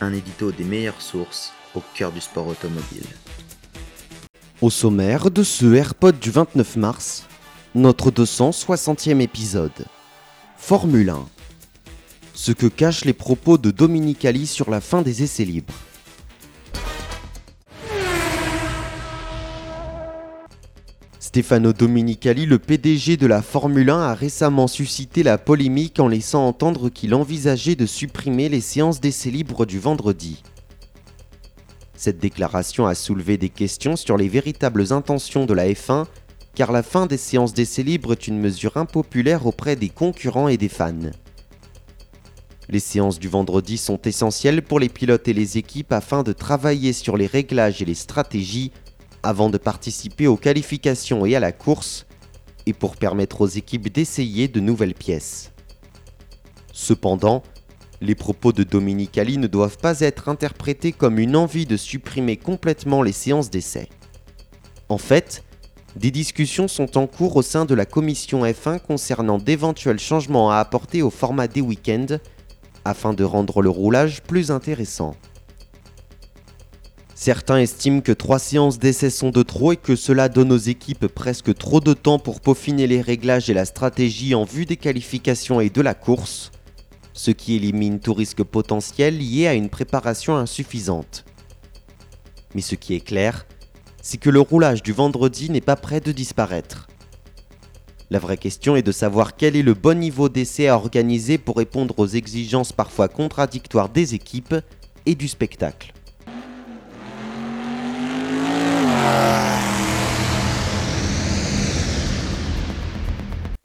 Un édito des meilleures sources au cœur du sport automobile. Au sommaire de ce AirPod du 29 mars, notre 260e épisode. Formule 1. Ce que cachent les propos de Dominicali sur la fin des essais libres. Stefano Dominicali, le PDG de la Formule 1, a récemment suscité la polémique en laissant entendre qu'il envisageait de supprimer les séances d'essais libres du vendredi. Cette déclaration a soulevé des questions sur les véritables intentions de la F1, car la fin des séances d'essais libres est une mesure impopulaire auprès des concurrents et des fans. Les séances du vendredi sont essentielles pour les pilotes et les équipes afin de travailler sur les réglages et les stratégies avant de participer aux qualifications et à la course, et pour permettre aux équipes d'essayer de nouvelles pièces. Cependant, les propos de Dominicali ne doivent pas être interprétés comme une envie de supprimer complètement les séances d'essai. En fait, des discussions sont en cours au sein de la commission F1 concernant d'éventuels changements à apporter au format des week-ends afin de rendre le roulage plus intéressant. Certains estiment que trois séances d'essai sont de trop et que cela donne aux équipes presque trop de temps pour peaufiner les réglages et la stratégie en vue des qualifications et de la course, ce qui élimine tout risque potentiel lié à une préparation insuffisante. Mais ce qui est clair, c'est que le roulage du vendredi n'est pas prêt de disparaître. La vraie question est de savoir quel est le bon niveau d'essai à organiser pour répondre aux exigences parfois contradictoires des équipes et du spectacle.